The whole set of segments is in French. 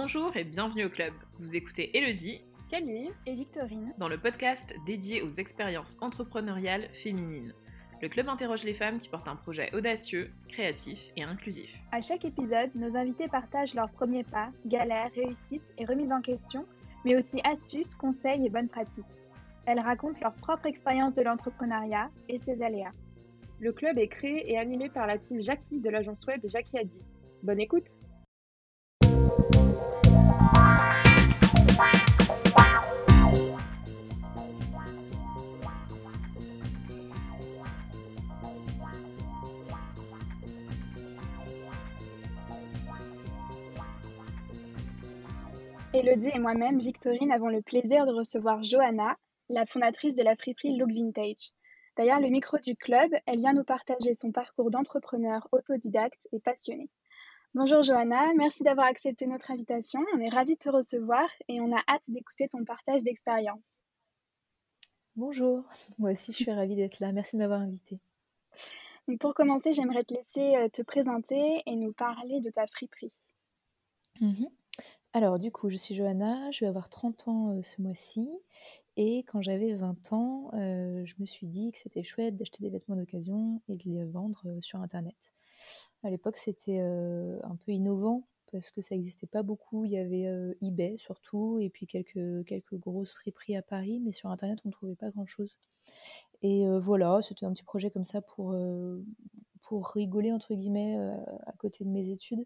Bonjour et bienvenue au club. Vous écoutez Elodie, Camille et Victorine dans le podcast dédié aux expériences entrepreneuriales féminines. Le club interroge les femmes qui portent un projet audacieux, créatif et inclusif. À chaque épisode, nos invités partagent leurs premiers pas, galères, réussites et remises en question, mais aussi astuces, conseils et bonnes pratiques. Elles racontent leur propre expérience de l'entrepreneuriat et ses aléas. Le club est créé et animé par la team Jackie de l'agence web Jackie Adi. Bonne écoute Elodie et moi-même, Victorine, avons le plaisir de recevoir Johanna, la fondatrice de la friperie Look Vintage. Derrière le micro du club, elle vient nous partager son parcours d'entrepreneur autodidacte et passionné. Bonjour Johanna, merci d'avoir accepté notre invitation. On est ravis de te recevoir et on a hâte d'écouter ton partage d'expérience. Bonjour, moi aussi je suis ravie d'être là. Merci de m'avoir invitée. pour commencer, j'aimerais te laisser euh, te présenter et nous parler de ta friperie. Mhm. Alors, du coup, je suis Johanna, je vais avoir 30 ans ce mois-ci. Et quand j'avais 20 ans, je me suis dit que c'était chouette d'acheter des vêtements d'occasion et de les vendre sur Internet. À l'époque, c'était un peu innovant parce que ça n'existait pas beaucoup. Il y avait eBay surtout, et puis quelques, quelques grosses friperies à Paris, mais sur Internet, on ne trouvait pas grand-chose. Et voilà, c'était un petit projet comme ça pour, pour rigoler, entre guillemets, à côté de mes études.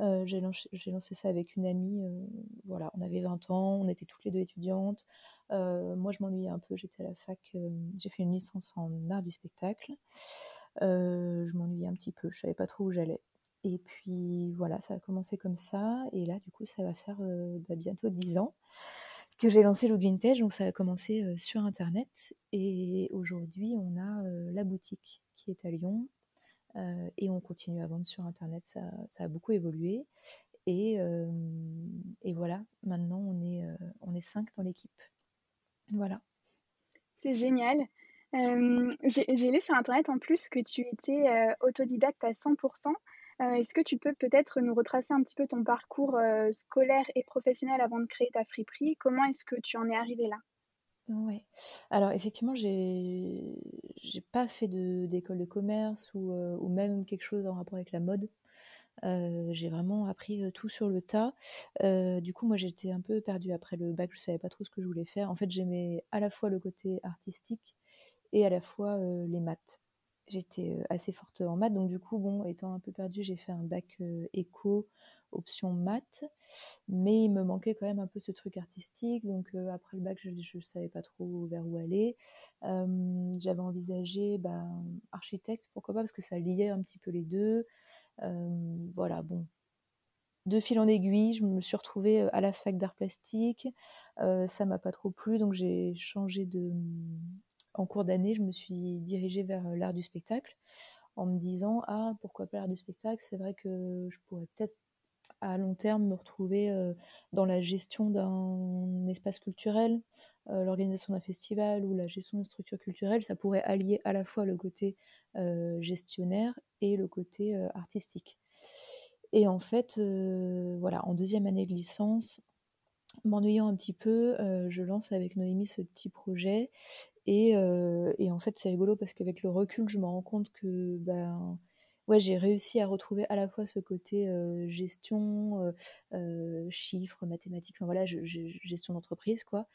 Euh, j'ai lancé, ça avec une amie. Euh, voilà, on avait 20 ans, on était toutes les deux étudiantes. Euh, moi, je m'ennuyais un peu, j'étais à la fac, j'ai fait une licence en art du spectacle. je m'ennuyais un petit peu, je savais pas trop où j'allais. Et puis voilà, ça a commencé comme ça. Et là, du coup, ça va faire bah, bientôt 10 ans que j'ai lancé Look Vintage. Donc ça a commencé sur Internet. Et aujourd'hui, on a la boutique qui est à Lyon, euh, et on continue à vendre sur Internet, ça, ça a beaucoup évolué. Et, euh, et, voilà, maintenant on est, euh, on est cinq dans l'équipe. Voilà. C'est génial. J'ai lu sur Internet en plus que tu étais autodidacte à 100%. Est-ce que tu peux peut-être nous retracer un petit peu ton parcours scolaire et professionnel avant de créer ta friperie? Comment est-ce que tu en es arrivé là? Alors effectivement, j'ai j'ai pas fait d'école de commerce ou, euh, ou même quelque chose en rapport avec la mode. Euh, j'ai vraiment appris, tout sur le tas. du coup, moi, j'étais un peu perdue après le bac, je savais pas trop ce que je voulais faire. En fait, j'aimais à la fois le côté artistique et à la fois, les maths. J'étais, assez forte en maths, donc du coup, bon, étant un peu perdue, j'ai fait un bac, éco option maths, mais il me manquait quand même un peu ce truc artistique. Donc après le bac, je ne savais pas trop vers où aller. J'avais envisagé ben, architecte, pourquoi pas, parce que ça liait un petit peu les deux. voilà, bon. De fil en aiguille, je me suis retrouvée à la fac d'art plastique. Ça m'a pas trop plu, donc j'ai changé de. En cours d'année, je me suis dirigée vers l'art du spectacle en me disant ah pourquoi pas l'art du spectacle? C'est vrai que je pourrais peut-être à long terme me retrouver euh, dans la gestion d'un espace culturel, euh, l'organisation d'un festival ou la gestion d'une structure culturelle, ça pourrait allier à la fois le côté euh, gestionnaire et le côté artistique. Et en fait, voilà, en deuxième année de licence, m'ennuyant un petit peu, je lance avec Noémie ce petit projet. Et, et en fait, c'est rigolo parce qu'avec le recul, je me rends compte que ben, ouais, j'ai réussi à retrouver à la fois ce côté gestion, chiffres, mathématiques, enfin voilà, gestion d'entreprise, quoi,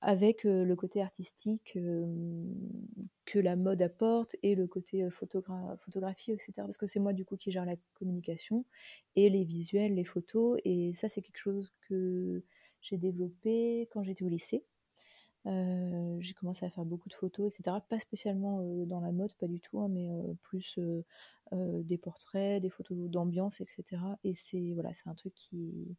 avec le côté artistique que la mode apporte et le côté photographie, etc. Parce que c'est moi du coup qui gère la communication et les visuels, les photos, et ça c'est quelque chose que j'ai développé quand j'étais au lycée. Euh, j'ai commencé à faire beaucoup de photos, etc. Pas spécialement dans la mode, pas du tout, hein, mais plus des portraits, des photos d'ambiance, etc. Et c'est voilà, c'est un truc qui,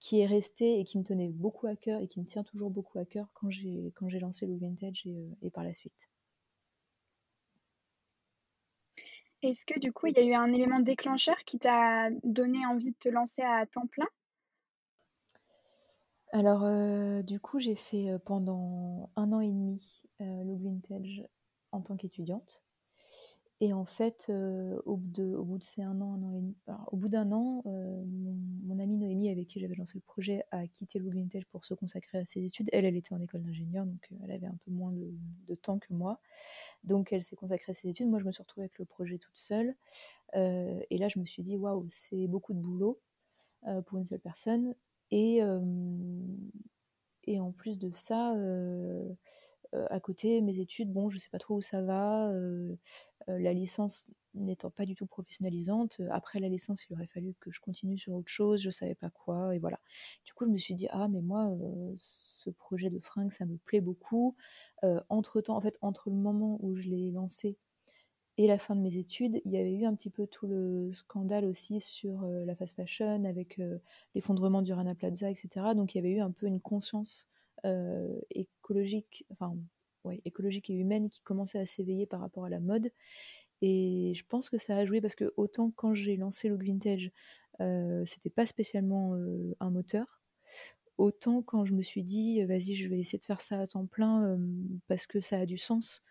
qui est resté et qui me tenait beaucoup à cœur et qui me tient toujours beaucoup à cœur quand j'ai quand j'ai lancé le vintage et par la suite. Est-ce que du coup, il y a eu un élément déclencheur qui t'a donné envie de te lancer à temps plein? Alors, euh, du coup, j'ai fait, euh, pendant un an et demi, euh, le en tant qu'étudiante Et en fait, au bout de au bout de an, au bout d'un an, mon amie Noémie avec qui j'avais lancé le projet a quitté Vintage pour se consacrer à ses études. Elle, elle était en école d'ingénieur, donc elle avait un peu moins de de temps que moi. Donc elle s'est consacrée à ses études. Moi, je me suis retrouvée avec le projet toute seule, et là, je me suis dit: «Waouh, c'est beaucoup de boulot, pour une seule personne» et en plus de ça, à côté, mes études, bon, je sais pas trop où ça va, la licence n'étant pas du tout professionnalisante, après la licence, il aurait fallu que je continue sur autre chose, je savais pas quoi et voilà. Du coup, je me suis dit: «Ah mais moi, ce projet de fringues, ça me plaît beaucoup». entre-temps, en fait, entre le moment où je l'ai lancé et la fin de mes études, il y avait eu un petit peu tout le scandale aussi sur, la fast fashion avec, l'effondrement du Rana Plaza et cetera. Donc il y avait eu un peu une conscience, écologique, enfin, ouais, écologique et humaine qui commençait à s'éveiller par rapport à la mode et je pense que ça a joué parce que autant quand j'ai lancé Look Vintage, c'était pas spécialement, un moteur, autant quand je me suis dit: «Vas-y, je vais essayer de faire ça à temps plein, parce que ça a du sens,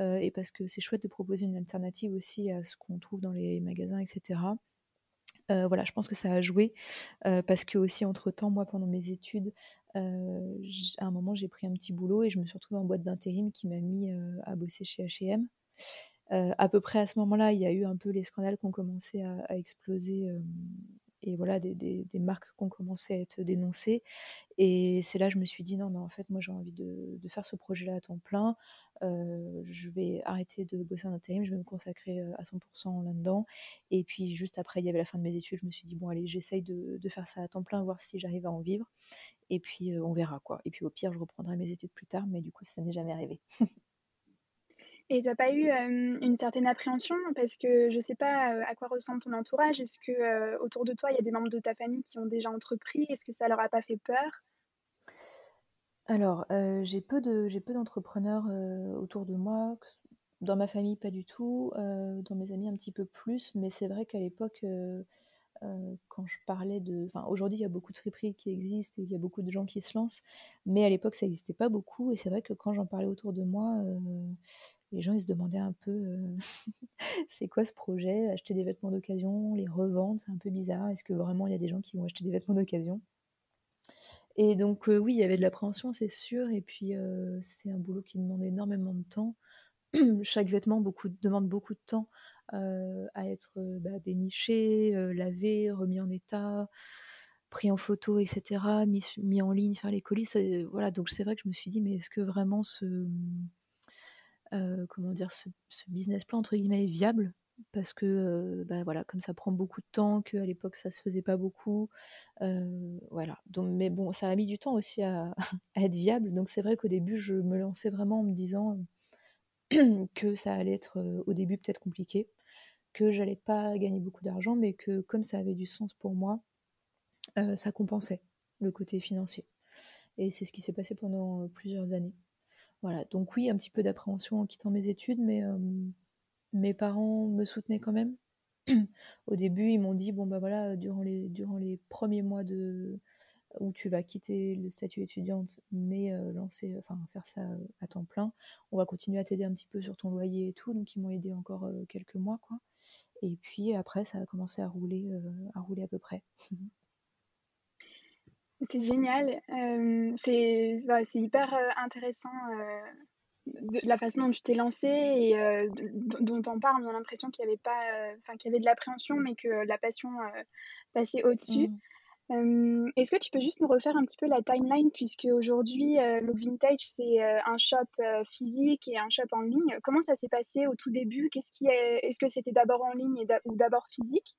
et parce que c'est chouette de proposer une alternative aussi à ce qu'on trouve dans les magasins et cetera». voilà, je pense que ça a joué, parce que aussi entre temps, moi pendant mes études, à un moment j'ai pris un petit boulot et je me suis retrouvée en boîte d'intérim qui m'a mis, à bosser chez H&M. à peu près à ce moment-là, il y a eu un peu les scandales qui ont commencé à exploser, et voilà des des marques qui ont commencé à être dénoncées. Et c'est là je me suis dit: «Non mais en fait moi j'ai envie de de faire ce projet-là à temps plein, je vais arrêter de bosser en intérim, je vais me consacrer, à 100% là-dedans» et puis juste après il y avait la fin de mes études, je me suis dit: «Bon allez j'essaye de de faire ça à temps plein, voir si j'arrive à en vivre. Et puis, on verra quoi. Et puis au pire je reprendrai mes études plus tard» mais du coup ça n'est jamais arrivé. Et tu as pas eu, une certaine appréhension? Parce que je sais pas, à quoi ressemble ton entourage. Est-ce que, autour de toi, il y a des membres de ta famille qui ont déjà entrepris? Est-ce que ça leur a pas fait peur? Alors, j'ai peu de d'entrepreneurs, autour de moi, dans ma famille pas du tout, dans mes amis un petit peu plus, mais c'est vrai qu'à l'époque, quand je parlais de enfin aujourd'hui il y a beaucoup de friperies qui existent et il y a beaucoup de gens qui se lancent, mais à l'époque ça existait pas beaucoup et c'est vrai que quand j'en parlais autour de moi, les gens ils se demandaient un peu, heu: «C'est quoi ce projet? Acheter des vêtements d'occasion, les revendre, c'est un peu bizarre. Est-ce que vraiment il y a des gens qui vont acheter des vêtements d'occasion?» et donc heu, oui, il y avait de l'appréhension, c'est sûr et puis, heu, c'est un boulot qui demande énormément de temps. Chaque vêtement demande beaucoup de temps, à être, bah, déniché, lavé, remis en état, pris en photo et cetera, mis mis en ligne, faire les colis, voilà, donc c'est vrai que je me suis dit: «Mais est-ce que vraiment ce, heu, comment dire? Ce business plan entre guillemets est viable?» parce que, heu, bah, voilà, comme ça prend beaucoup de temps, qu'à l'époque ça se faisait pas beaucoup, heu, voilà, donc mais bon, ça a mis du temps aussi à être viable, donc c'est vrai qu'au début je me lançais vraiment en me disant, que ça allait être, au début peut-être compliqué, que j'allais pas gagner beaucoup d'argent, mais que comme ça avait du sens pour moi, ça compensait le côté financier et c'est ce qui s'est passé pendant, plusieurs années. Voilà, donc oui, un petit peu d'appréhension en quittant mes études, mais hem, mes parents me soutenaient quand même. Au début, ils m'ont dit: «Bon, bah, voilà, durant les premiers mois de où tu vas quitter le statut étudiante, mais heu, lancer enfin faire ça, heu, à temps plein, on va continuer à t'aider un petit peu sur ton loyer et tout», donc ils m'ont aidée encore, quelques mois, quoi et puis après ça a commencé à rouler, à rouler à peu près. C'est génial, c'est bah, c'est hyper, heu, intéressant, de la façon dont tu t'es lancée et dont tu en parles, on a l'impression qu'il y avait pas, enfin qu'il y avait de l'appréhension, mais que la passion, passait au-dessus. Mmh. Hem, est-ce que tu peux juste nous refaire un petit peu la timeline? Puisqu'aujourd'hui, heu, Look Vintage, c'est, un shop, physique et un shop en ligne. Comment ça s'est passé au tout début? Qu'est-ce qui est est-ce que c'était d'abord en ligne et ou d'abord physique?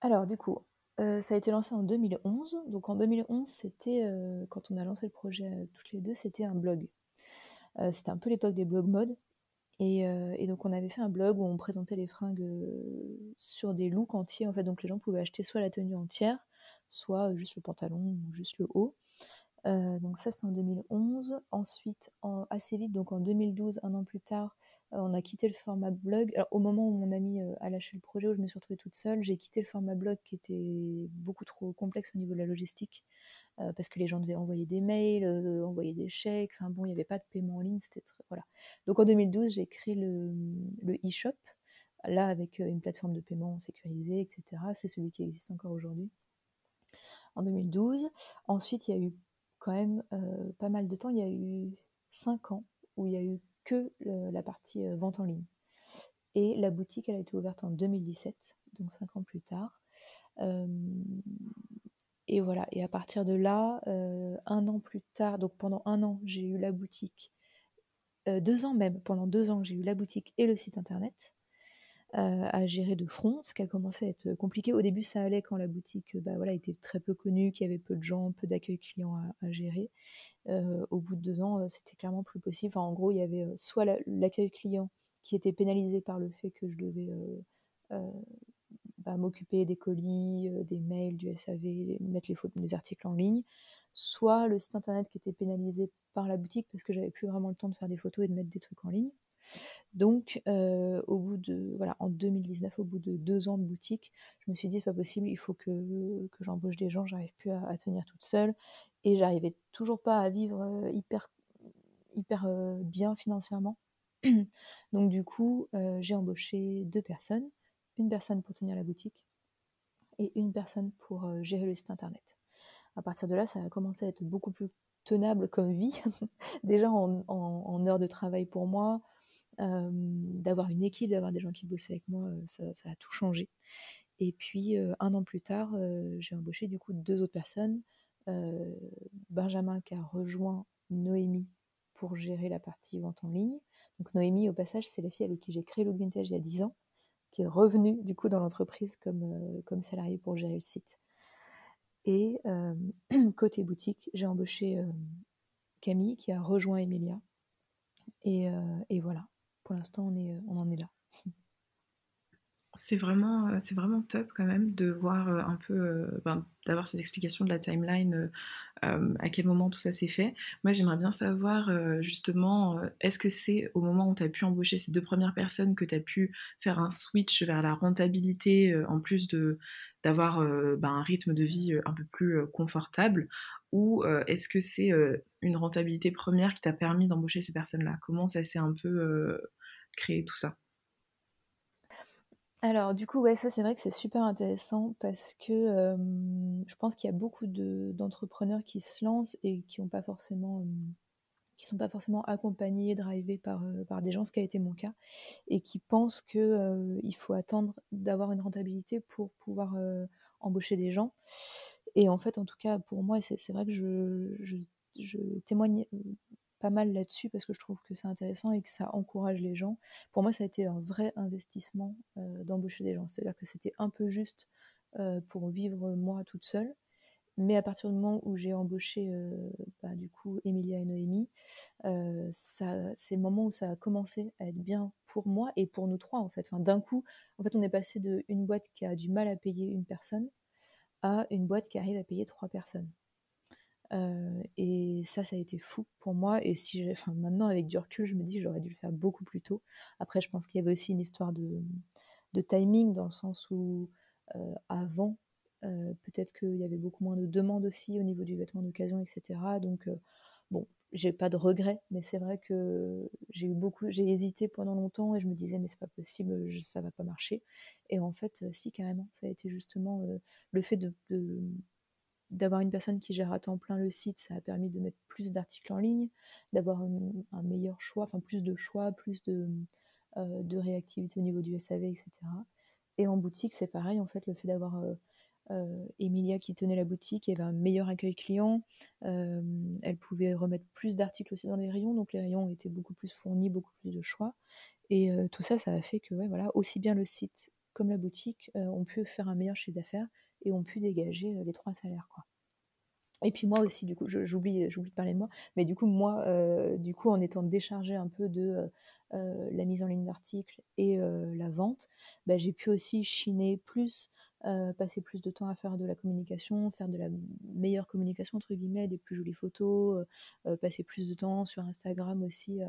Alors du coup, heu, ça a été lancé en 2011, donc en 2011, c'était, heu, quand on a lancé le projet, heu, toutes les 2, c'était un blog. C'était un peu l'époque des blogs mode et donc on avait fait un blog où on présentait les fringues, sur des looks entiers, en fait, donc les gens pouvaient acheter soit la tenue entière, soit, juste le pantalon ou juste le haut. Donc ça, c'était en 2011. Ensuite, assez vite, donc en 2012, un an plus tard, on a quitté le format blog. au moment où mon ami a lâché le projet, où je me suis retrouvée toute seule, j'ai quitté le format blog qui était beaucoup trop complexe au niveau de la logistique, parce que les gens devaient envoyer des mails, envoyer des chèques. Enfin bon, il n'y avait pas de paiement en ligne. C'était voilà. Donc en 2012, j'ai créé le, le e-shop, là avec une plateforme de paiement sécurisée, etc. C'est celui qui existe encore aujourd'hui. En 2012. Ensuite, il y a eu quand même pas mal de temps. Il y a eu 5 ans où il y a eu que la partie vente en ligne. Et la boutique, elle a été ouverte en 2017, donc 5 ans plus tard. et voilà, et à partir de là, un an plus tard, donc pendant un an, j'ai eu la boutique. deux ans même, pendant deux ans, j'ai eu la boutique et le site internet. Euh, à gérer de front, ce qui a commencé à être compliqué. Au début, ça allait quand la boutique bah, voilà, était très peu connue, qu'il y avait peu de gens, peu d'accueil client à, gérer. Euh, au bout de deux ans, euh, c'était clairement plus possible. en gros, il y avait soit l'accueil client qui était pénalisé par le fait que je devais bah, m'occuper des colis, des mails, du SAV, mettre les, photos, les articles en ligne, soit le site internet qui était pénalisé par la boutique parce que j'avais plus vraiment le temps de faire des photos et de mettre des trucs en ligne. Donc, euh, au bout de, voilà, en 2019, au bout de deux ans de boutique, je me suis dit, c'est pas possible, il faut que, que j'embauche des gens, j'arrive plus à, tenir toute seule. Et j'arrivais toujours pas à vivre euh, hyper, hyper euh, bien financièrement. Donc, du coup, j'ai embauché deux personnes, une personne pour tenir la boutique et une personne pour gérer le site internet. À partir de là, ça a commencé à être beaucoup plus tenable comme vie, déjà en, en heures de travail pour moi, d'avoir une équipe, d'avoir des gens qui bossaient avec moi, ça, a tout changé. Et puis un an plus tard, j'ai embauché du coup deux autres personnes. Benjamin qui a rejoint Noémie pour gérer la partie vente en ligne. Donc Noémie, au passage, c'est la fille avec qui j'ai créé Look Vintage il y a 10 ans, qui est revenue du coup dans l'entreprise comme, comme salariée pour gérer le site. Et côté boutique, j'ai embauché Camille qui a rejoint Emilia. Et, et voilà pour l'instant, on, est, on en est là. C'est vraiment, euh, c'est vraiment top quand même de voir euh, un peu, euh, ben, d'avoir cette explication de la timeline, à quel moment tout ça s'est fait. Moi, j'aimerais bien savoir justement, est-ce que c'est au moment où tu as pu embaucher ces deux premières personnes que tu as pu faire un switch vers la rentabilité, en plus de d'avoir ben, un rythme de vie un peu plus confortable, ou est-ce que c'est une rentabilité première qui t'a permis d'embaucher ces personnes-là? Comment ça s'est un peu créer tout ça? Alors du coup, ouais, ça c'est vrai que c'est super intéressant parce que je pense qu'il y a beaucoup d'entrepreneurs qui se lancent et qui ont pas forcément, qui sont pas forcément accompagnés, drivés par, par des gens, ce qui a été mon cas, et qui pensent qu'il il faut attendre d'avoir une rentabilité pour pouvoir embaucher des gens. Et en fait, en tout cas, pour moi, c'est vrai que je, je, je témoigne pas mal là-dessus parce que je trouve que c'est intéressant et que ça encourage les gens. Pour moi, ça a été un vrai investissement euh, d'embaucher des gens. C'est-à-dire que c'était un peu juste euh, pour vivre moi toute seule. Mais à partir du moment où j'ai embauché euh, bah, du coup Emilia et Noémie, c'est le moment où ça a commencé à être bien pour moi et pour nous trois en fait. Enfin, D'un coup, en fait, on est passé d'une boîte qui a du mal à payer une personne à une boîte qui arrive à payer trois personnes. Euh, et ça, ça a été fou pour moi. Et si enfin, maintenant, avec du recul, je me dis j'aurais dû le faire beaucoup plus tôt. Après, je pense qu'il y avait aussi une histoire de, de timing, dans le sens où euh, avant, euh, peut-être qu'il y avait beaucoup moins de demandes aussi au niveau du vêtement d'occasion, etc. Donc, bon, j'ai pas de regrets, mais c'est vrai que j'ai eu beaucoup, j'ai hésité pendant longtemps et je me disais, mais c'est pas possible, ça va pas marcher. Et en fait, si, carrément, ça a été justement le fait de d'avoir une personne qui gère à temps plein le site, ça a permis de mettre plus d'articles en ligne, d'avoir un, meilleur choix, enfin plus de choix, plus de, euh, de réactivité au niveau du SAV, etc. Et en boutique, c'est pareil, en fait, le fait d'avoir euh, euh, Emilia qui tenait la boutique, avait un meilleur accueil client, elle pouvait remettre plus d'articles aussi dans les rayons, donc les rayons étaient beaucoup plus fournis, beaucoup plus de choix. Et tout ça, ça a fait que, ouais, voilà, aussi bien le site comme la boutique ont pu faire un meilleur chiffre d'affaires et ont pu dégager les trois salaires. Et puis moi aussi, du coup, j'oublie, j'oublie de parler de moi, mais du coup, moi, du coup, en étant déchargée un peu de la mise en ligne d'articles et la vente, bah, j'ai pu aussi chiner plus passer plus de temps à faire de la communication, faire de la meilleure communication entre guillemets, des plus jolies photos, passer plus de temps sur Instagram aussi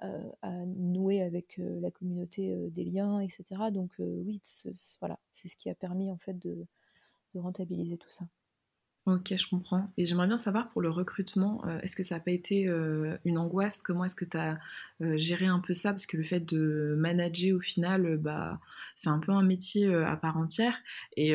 à nouer avec la communauté des liens, etc. Donc oui, voilà, c'est ce qui a permis en fait de rentabiliser tout ça. Ok, je comprends. Et j'aimerais bien savoir pour le recrutement, euh, est-ce que ça n'a pas été euh, une angoisse? Comment est-ce que tu as euh, géré un peu ça? Parce que le fait de manager au final, bah, c'est un peu un métier à part entière. Et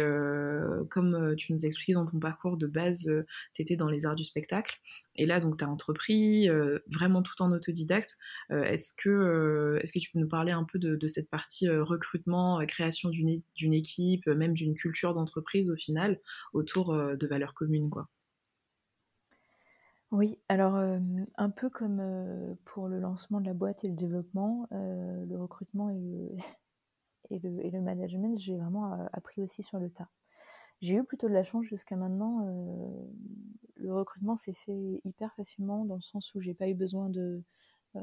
comme tu nous as expliqué dans ton parcours de base, tu étais dans les arts du spectacle. Et là, donc, tu as entrepris vraiment tout en autodidacte. est-ce, que, est-ce que tu peux nous parler un peu de, cette partie recrutement, création d'une, équipe, même d'une culture d'entreprise au final, autour de valeurs communes quoi? Oui, alors un peu comme pour le lancement de la boîte et le développement, le recrutement et le management, j'ai vraiment appris aussi sur le tas. J'ai eu plutôt de la chance jusqu'à maintenant. Euh, le recrutement s'est fait hyper facilement dans le sens où j'ai pas eu besoin de euh,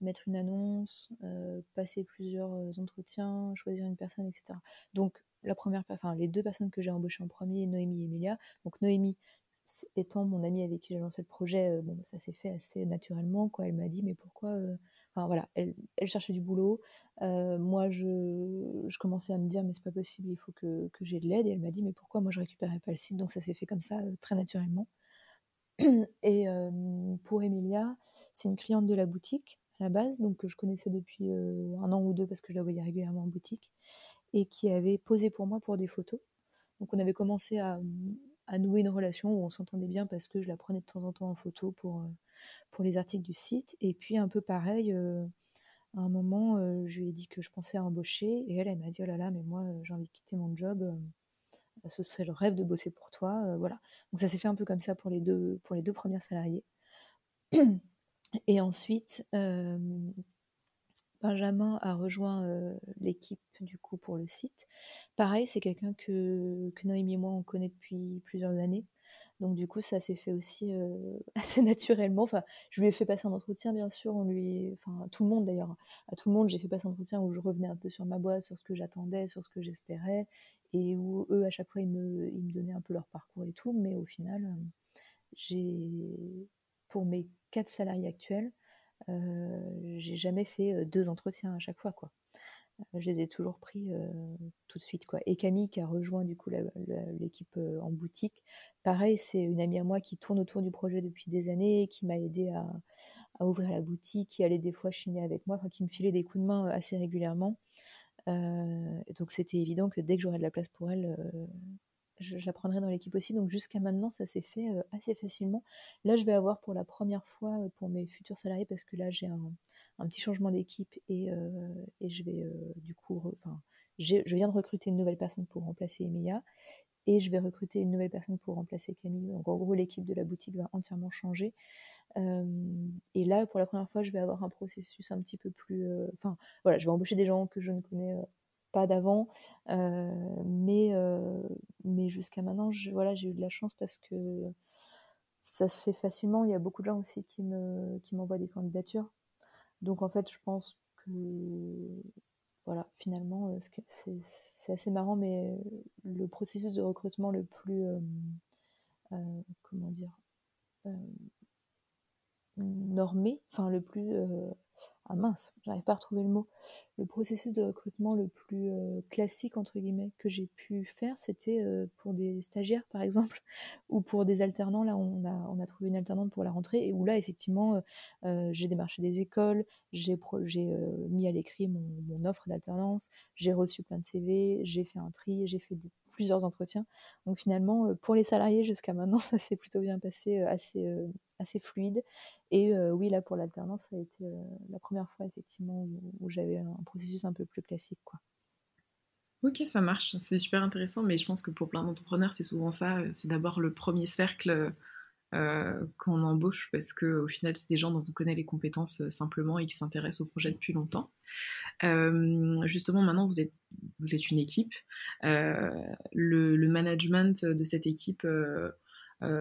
mettre une annonce, euh, passer plusieurs entretiens, choisir une personne, etc. Donc la première, enfin les deux personnes que j'ai embauchées en premier, Noémie et Emilia. Donc Noémie, étant mon amie avec qui j'ai lancé le projet, bon, ça s'est fait assez naturellement. Quoi. Elle m'a dit, mais pourquoi voilà, elle, cherchait du boulot. Euh, moi, je, commençais à me dire, mais c'est pas possible, il faut que, j'ai de l'aide. Et elle m'a dit, mais pourquoi moi je récupérais pas le site? Donc ça s'est fait comme ça, euh, très naturellement. Et euh, pour Emilia, c'est une cliente de la boutique à la base, donc que je connaissais depuis un an ou deux parce que je la voyais régulièrement en boutique, et qui avait posé pour moi pour des photos. Donc on avait commencé à, à nouer une relation où on s'entendait bien parce que je la prenais de temps en temps en photo pour, pour les articles du site. Et puis un peu pareil, euh, à un moment, euh, je lui ai dit que je pensais à embaucher et elle, elle m'a dit, oh là là, mais moi, euh, j'ai envie de quitter mon job. ce serait le rêve de bosser pour toi. voilà. Donc ça s'est fait un peu comme ça pour les deux, pour les deux premières salariés. Et ensuite, Benjamin a rejoint l'équipe du coup pour le site. Pareil, c'est quelqu'un que, Noémie et moi on connaît depuis plusieurs années. Donc du coup, ça s'est fait aussi euh, assez naturellement. Enfin, je lui ai fait passer un entretien, bien sûr. On enfin, tout le monde d'ailleurs, à tout le monde, j'ai fait passer un entretien où je revenais un peu sur ma boîte, sur ce que j'attendais, sur ce que j'espérais, et où eux, à chaque fois, ils me, ils me donnaient un peu leur parcours et tout. Mais au final, euh, j'ai, pour mes quatre salariés actuels, euh, j'ai jamais fait deux entretiens à chaque fois, quoi je les ai toujours pris euh, tout de suite. Quoi. Et Camille, qui a rejoint du coup l'équipe euh, en boutique, pareil, c'est une amie à moi qui tourne autour du projet depuis des années, qui m'a aidé à, ouvrir la boutique, qui allait des fois chiner avec moi, qui me filait des coups de main euh, assez régulièrement. donc c'était évident que dès que j'aurais de la place pour elle, je, dans l'équipe aussi. Donc jusqu'à maintenant, ça s'est fait euh, assez facilement. Là, je vais avoir pour la première fois euh, pour mes futurs salariés, parce que là, j'ai un, petit changement d'équipe et, euh, je vais du coup, enfin, je viens de recruter une nouvelle personne pour remplacer Emilia et je vais recruter une nouvelle personne pour remplacer Camille. Donc en gros, l'équipe de la boutique va entièrement changer. et là, pour la première fois, je vais avoir un processus un petit peu plus. Enfin, voilà, je vais embaucher des gens que je ne connais pas d'avant. mais jusqu'à maintenant, voilà, j'ai eu de la chance parce que ça se fait facilement. Il y a beaucoup de gens aussi qui me qui m'envoient des candidatures. Donc en fait, je pense que voilà, finalement, c'est assez marrant, mais le processus de recrutement le plus comment dire normé, enfin le plus ah mince, j'arrive pas à retrouver le mot. Le processus de recrutement le plus euh, classique, entre guillemets, que j'ai pu faire, c'était euh, pour des stagiaires, par exemple, ou pour des alternants. Là, on a, on a trouvé une alternante pour la rentrée, et où là, effectivement, euh, j'ai démarché des écoles, j'ai mis à l'écrit mon, mon, offre d'alternance, j'ai reçu plein de CV, j'ai fait un tri, j'ai fait plusieurs entretiens. Donc finalement, pour les salariés, jusqu'à maintenant, ça s'est plutôt bien passé, assez assez fluide. Et euh, oui, là, pour l'alternance, ça a été euh, la première fois, effectivement, où, j'avais un processus un peu plus classique, quoi. Ok, ça marche, c'est super intéressant, mais je pense que pour plein d'entrepreneurs, c'est souvent ça. Euh, c'est d'abord le premier cercle qu'on embauche parce qu'au final, c'est des gens dont on connaît les compétences simplement et qui s'intéressent au projet depuis longtemps. justement, maintenant, vous êtes, vous êtes une équipe. Le, management de cette équipe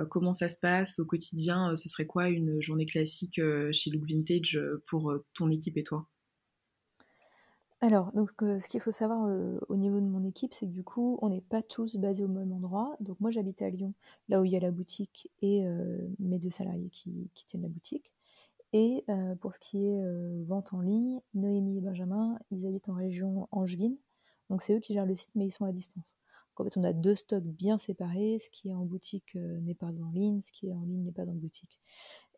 comment ça se passe au quotidien? Euh, Ce serait quoi une journée classique euh, chez Look Vintage pour ton équipe et toi? Alors, donc ce qu'il faut savoir, au niveau de mon équipe, c'est que du coup, on n'est pas tous basés au même endroit. Donc moi, j'habite à Lyon, là où il y a la boutique et mes 2 salariés qui tiennent la boutique et pour ce qui est, vente en ligne, Noémie et Benjamin, ils habitent en région angevine, donc c'est eux qui gèrent le site, mais ils sont à distance. En fait, on a 2 stocks bien séparés, ce qui est en boutique, heu, n'est pas en ligne, ce qui est en ligne n'est pas dans boutique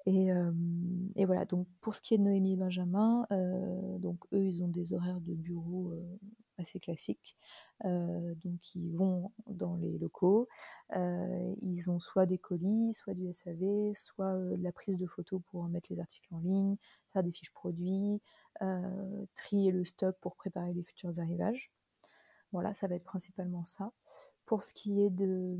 et hem et voilà, donc pour ce qui est de Noémie et Benjamin, heu, donc eux, ils ont des horaires de bureau, assez classiques. Donc ils vont dans les locaux, ils ont soit des colis, soit du SAV, soit, de la prise de photos pour mettre les articles en ligne, faire des fiches produits, trier le stock pour préparer les futurs arrivages. Voilà, ça va être principalement ça. Pour ce qui est de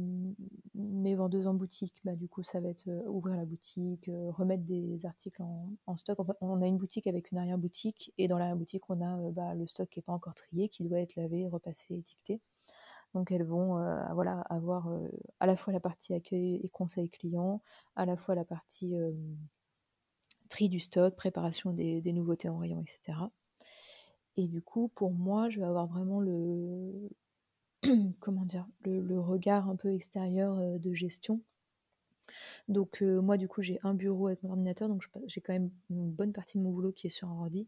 mes vendeuses en boutique, bah, du coup, ça va être, heu, ouvrir la boutique, heu, remettre des articles en stock. On a une boutique avec une arrière-boutique et dans l'arrière-boutique, on a, heu, bah, le stock qui est pas encore trié, qui doit être lavé, repassé, étiqueté. Donc elles vont, avoir, à la fois la partie accueil et conseil client, à la fois la partie, tri du stock, préparation des nouveautés en rayon et cetera et du coup, pour moi, je vais avoir vraiment le comment dire? Le regard un peu extérieur, heu, de gestion. Donc heu, moi, du coup, j'ai un bureau avec mon ordinateur, donc j'ai quand même une bonne partie de mon boulot qui est sur un ordi.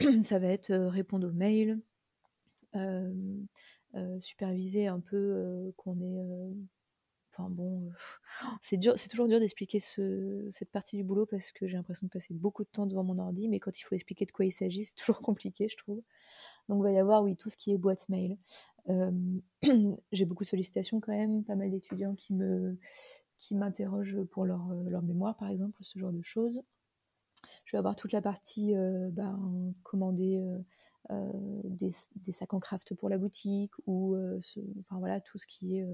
Ça va être, heu, répondre aux mails, superviser un peu, qu'on ait, enfin bon, heu, c'est dur c'est toujours dur d'expliquer ce cette partie du boulot parce que j'ai l'impression de passer beaucoup de temps devant mon ordi, mais quand il faut expliquer de quoi il s'agit, c'est toujours compliqué, je trouve. Donc il va y avoir, oui, tout ce qui est boîte mail. J'ai beaucoup de sollicitations quand même, pas mal d'étudiants qui me qui m'interrogent pour leur, heu, leur mémoire, par exemple, ce genre de choses. Je vais avoir toute la partie, heu, ben, commander, heu heu, des sacs en craft pour la boutique ou enfin voilà, tout ce qui est,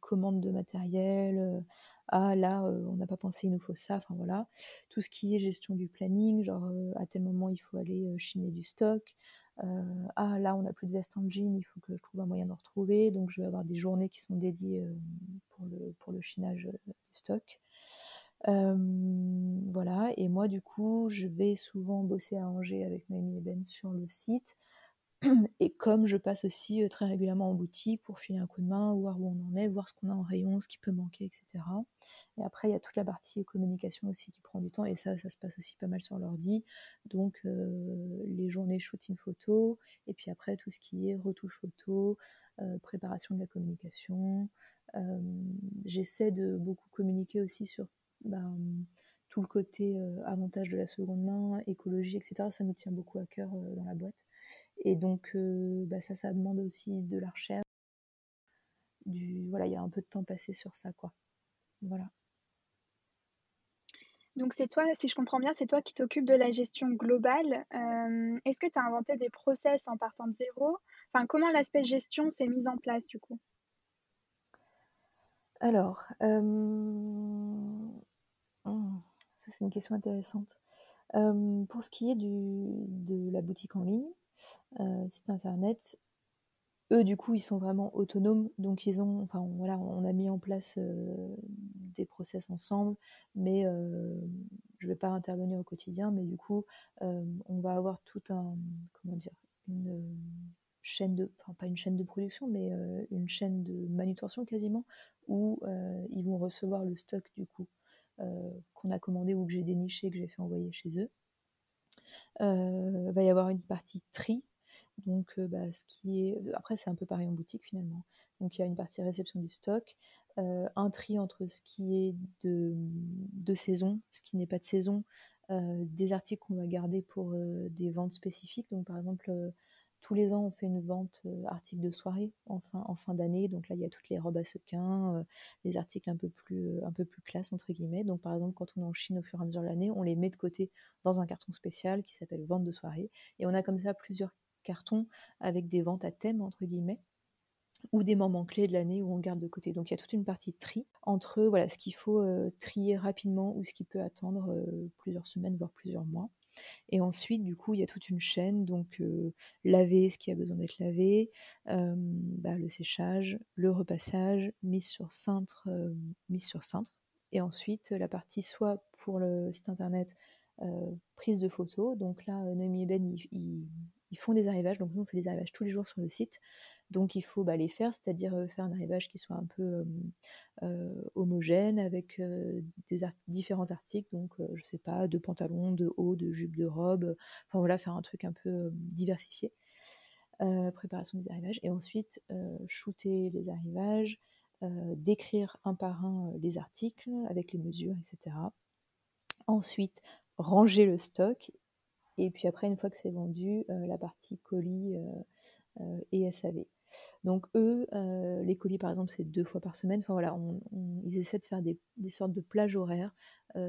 commande de matériel, ah là, on n'a pas pensé, il nous faut ça, enfin voilà. Tout ce qui est gestion du planning, genre, à tel moment il faut aller, chiner du stock. Ah là, on n'a plus de veste en jean, il faut que je trouve un moyen d'en retrouver. Donc je vais avoir des journées qui sont dédiées, pour le pour le chinage, du stock. Voilà et moi du coup, je vais souvent bosser à Angers avec Noémie et Ben sur le site et comme je passe aussi, très régulièrement en boutique pour filer un coup de main, voir où on en est, voir ce qu'on a en rayon, ce qui peut manquer et cetera et après il y a toute la partie communication aussi qui prend du temps et ça, ça se passe aussi pas mal sur l'ordi donc les journées shooting photo et puis après tout ce qui est retouche photo, préparation de la communication. J'essaie de beaucoup communiquer aussi sur ben, tout le côté avantage de la seconde main, écologie, etc. Ça nous tient beaucoup à cœur dans la boîte. Et donc, bah, ça, ça demande aussi de la recherche. Du, voilà, il y a un peu de temps passé sur ça, quoi. Voilà. Donc c'est toi, si je comprends bien, c'est toi qui t'occupes de la gestion globale. Euh, Est-ce que tu as inventé des process en partant de zéro? Enfin, comment l'aspect gestion s'est mis en place du coup? Alors, euh... c'est une question intéressante. Pour ce qui est de la boutique en ligne, euh, site internet, eux, du coup, ils sont vraiment autonomes, donc ils ont, enfin voilà, on a mis en place des process ensemble, mais je vais pas intervenir au quotidien, mais du coup, on va avoir tout un, comment dire, une chaîne de, enfin pas une chaîne de production, mais une chaîne de manutention quasiment, où ils vont recevoir le stock du coup qu'on a commandé ou que j'ai déniché, que j'ai fait envoyer chez eux. va y avoir une partie tri donc, euh, bah, ce qui est. Après, c'est un peu pareil en boutique finalement. Donc, il y a une partie réception du stock, euh, un tri entre ce qui est de, de saison, ce qui n'est pas de saison, euh, des articles qu'on va garder pour euh, des ventes spécifiques. Donc, par exemple, euh, tous les ans, on fait une vente euh, articles de soirée en fin, d'année. Donc là, il y a toutes les robes à sequins, les articles un peu plus, un peu plus classe, entre guillemets. Donc, par exemple, quand on est en Chine au fur et à mesure de l'année, on les met de côté dans un carton spécial qui s'appelle vente de soirée. Et on a comme ça plusieurs carton avec des ventes à thème, entre guillemets, ou des moments clés de l'année où on garde de côté. Donc il y a toute une partie de tri entre voilà, ce qu'il faut euh, trier rapidement ou ce qui peut attendre euh, plusieurs semaines, voire plusieurs mois. Et ensuite, du coup, il y a toute une chaîne, donc laver ce qui a besoin d'être lavé, bah, le séchage, le repassage, mise sur cintre, mise sur cintre. Et ensuite, la partie soit pour le site internet, prise de photos. Donc là, Noémie et Ben, ils, ils font des arrivages. Donc nous, on fait des arrivages tous les jours sur le site. Donc il faut bah, les faire, c'est-à-dire faire un arrivage qui soit un peu homogène avec des différents articles. Donc je sais pas, de pantalons, de hauts, de jupes, de robes. Enfin voilà, faire un truc un peu diversifié. préparation des arrivages. Et ensuite, shooter les arrivages, décrire un par un les articles avec les mesures, etc. Ensuite, ranger le stock. Et puis après, une fois que c'est vendu, la partie colis et SAV. Donc eux, les colis par exemple, c'est deux fois par semaine. Enfin voilà, ils essaient de faire des, sortes de plages horaires.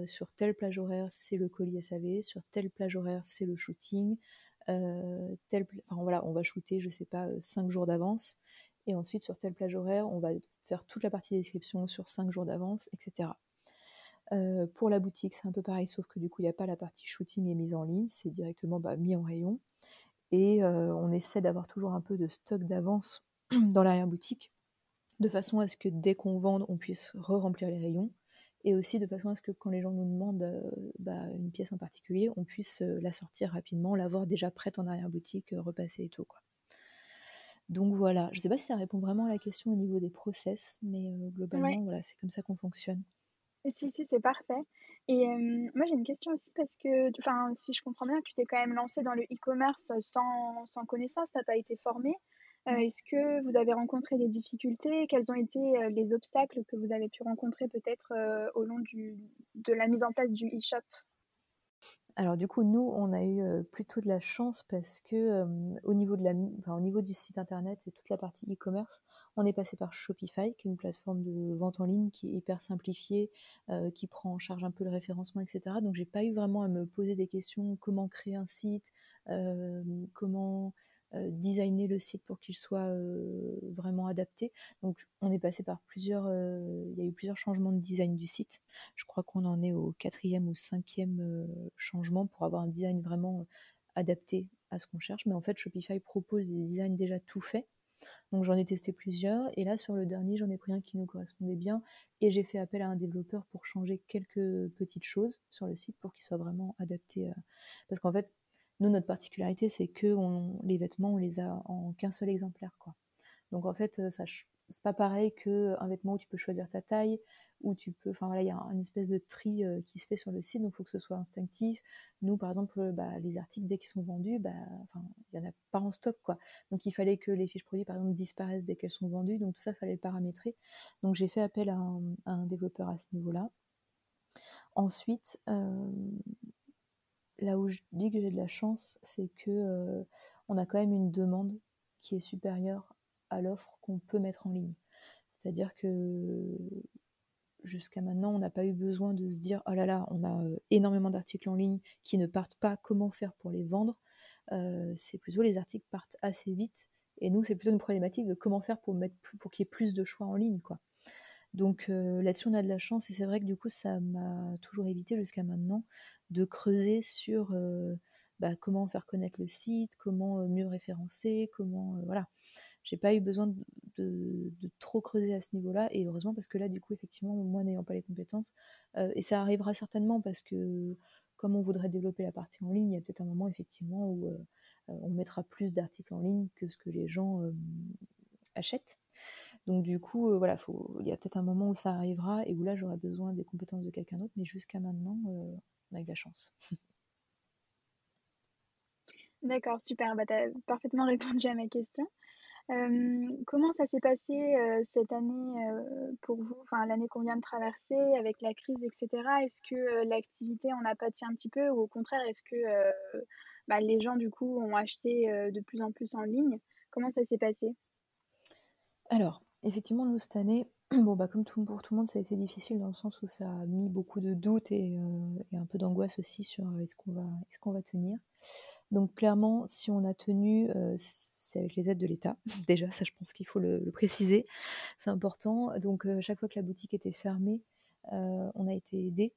sur telle plage horaire, c'est le colis SAV. Sur telle plage horaire, c'est le shooting. enfin voilà, on va shooter, je sais pas, cinq jours d'avance. Et ensuite, sur telle plage horaire, on va faire toute la partie description sur cinq jours d'avance, etc. pour la boutique, c'est un peu pareil, sauf que du coup, il n'y a pas la partie shooting et mise en ligne, c'est directement bah, mis en rayon. Et on essaie d'avoir toujours un peu de stock d'avance dans l'arrière-boutique, de façon à ce que dès qu'on vende, on puisse re-remplir les rayons. Et aussi de façon à ce que quand les gens nous demandent bah, une pièce en particulier, on puisse la sortir rapidement, l'avoir déjà prête en arrière-boutique, repassée et tout. Quoi. Donc voilà, je ne sais pas si ça répond vraiment à la question au niveau des process, mais globalement, voilà, c'est comme ça qu'on fonctionne. Si, si, c'est parfait. Et moi, j'ai une question aussi parce que, enfin, si je comprends bien, tu t'es quand même lancé dans le e-commerce sans, sans connaissance, tu n'as pas été formé. Est-ce que vous avez rencontré des difficultés? Quels ont été les obstacles que vous avez pu rencontrer peut-être au long du, de la mise en place du e-shop? Alors du coup, nous, on a eu plutôt de la chance parce que au, niveau de la, au niveau du site internet et toute la partie e-commerce, on est passé par Shopify, qui est une plateforme de vente en ligne qui est hyper simplifiée, qui prend en charge un peu le référencement, etc. Donc j'ai pas eu vraiment à me poser des questions comment créer un site, comment designer le site pour qu'il soit euh, vraiment adapté. Donc on est passé par plusieurs, euh, il y a eu plusieurs changements de design du site. Je crois qu'on en est au quatrième ou cinquième changement pour avoir un design vraiment adapté à ce qu'on cherche. Mais en fait, Shopify propose des designs déjà tout faits. Donc j'en ai testé plusieurs et là sur le dernier j'en ai pris un qui nous correspondait bien et j'ai fait appel à un développeur pour changer quelques petites choses sur le site pour qu'il soit vraiment adapté. Parce qu'en fait nous, notre particularité, c'est que les vêtements, on les a en qu'un seul exemplaire. Donc en fait, ça c'est pas pareil qu'un vêtement où tu peux choisir ta taille, où tu peux. Enfin voilà, il y a une espèce de tri euh, qui se fait sur le site, donc il faut que ce soit instinctif. Nous, par exemple, euh, bah, les articles, dès qu'ils sont vendus, bah, il n'y en a pas en stock. Donc il fallait que les fiches produits, par exemple, disparaissent dès qu'elles sont vendues, donc tout ça, il fallait le paramétrer. Donc j'ai fait appel à un, développeur à ce niveau-là. Ensuite, euh, là où je dis que j'ai de la chance, c'est que on a quand même une demande qui est supérieure à l'offre qu'on peut mettre en ligne. C'est-à-dire que jusqu'à maintenant, on n'a pas eu besoin de se dire oh là là, on a énormément d'articles en ligne qui ne partent pas, comment faire pour les vendre? C'est plutôt les articles partent assez vite. Et nous, c'est plutôt une problématique de comment faire pour, mettre qu'il y ait plus de choix en ligne. quoi. Donc là-dessus, on a de la chance et c'est vrai que du coup, ça m'a toujours évité jusqu'à maintenant de creuser sur bah, comment faire connaître le site, comment mieux référencer, comment voilà. J'ai pas eu besoin de, trop creuser à ce niveau-là et heureusement parce que là, du coup, effectivement, moi n'ayant pas les compétences et ça arrivera certainement parce que comme on voudrait développer la partie en ligne, il y a peut-être un moment effectivement où on mettra plus d'articles en ligne que ce que les gens achètent. Donc du coup, euh, voilà, il y a peut-être un moment où ça arrivera et où là j'aurai besoin des compétences de quelqu'un d'autre, mais jusqu'à maintenant, euh, on a eu de la chance. D'accord, super, bah, tu as parfaitement répondu à ma question. comment ça s'est passé cette année pour vous, enfin l'année qu'on vient de traverser avec la crise, etc. Est-ce que l'activité en a pâti un petit peu ou au contraire, est-ce que bah, les gens du coup ont acheté de plus en plus en ligne? Comment ça s'est passé? Alors, effectivement, nous, cette année, bon, bah, comme pour tout le monde, ça a été difficile dans le sens où ça a mis beaucoup de doutes et, euh, un peu d'angoisse aussi sur euh, est-ce qu'on va, tenir. Donc, clairement, si on a tenu, euh, c'est avec les aides de l'État. Déjà, ça, je pense qu'il faut le préciser. C'est important. Donc, chaque fois que la boutique était fermée, on a été aidé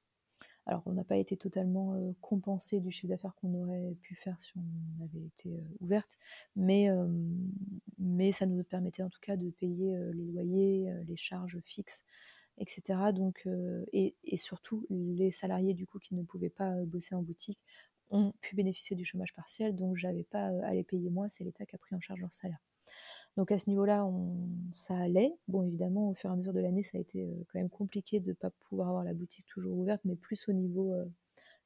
alors, on n'a pas été totalement compensé du chiffre d'affaires qu'on aurait pu faire si on avait été ouverte, mais, ça nous permettait en tout cas de payer les loyers, les charges fixes, etc. Donc, et, surtout, les salariés du coup qui ne pouvaient pas bosser en boutique ont pu bénéficier du chômage partiel, donc j'avais pas à les payer moi, c'est l'État qui a pris en charge leur salaire. Donc à ce niveau-là, ça allait. Bon, évidemment, au fur et à mesure de l'année, ça a été quand même compliqué de ne pas pouvoir avoir la boutique toujours ouverte, mais plus au niveau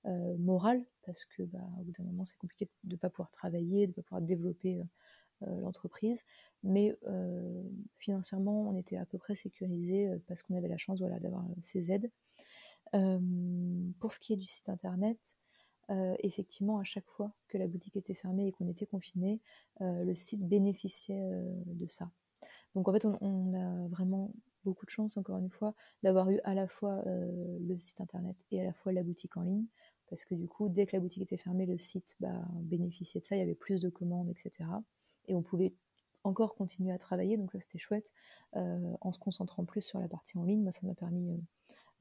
moral, parce que bah, bout d'un moment, c'est compliqué de ne pas pouvoir travailler, de ne pas pouvoir développer l'entreprise. Mais financièrement, on était à peu près sécurisé parce qu'on avait la chance d'avoir ces aides. pour ce qui est du site internet, euh, effectivement, à chaque fois que la boutique était fermée et qu'on était confiné, euh, le site bénéficiait euh, de ça. Donc en fait, on, a vraiment beaucoup de chance, encore une fois, d'avoir eu à la fois le site internet et à la fois la boutique en ligne. Parce que du coup, dès que la boutique était fermée, le site bah, bénéficiait de ça, il y avait plus de commandes, etc. Et on pouvait encore continuer à travailler, donc ça c'était chouette, en se concentrant plus sur la partie en ligne. Moi, ça m'a permis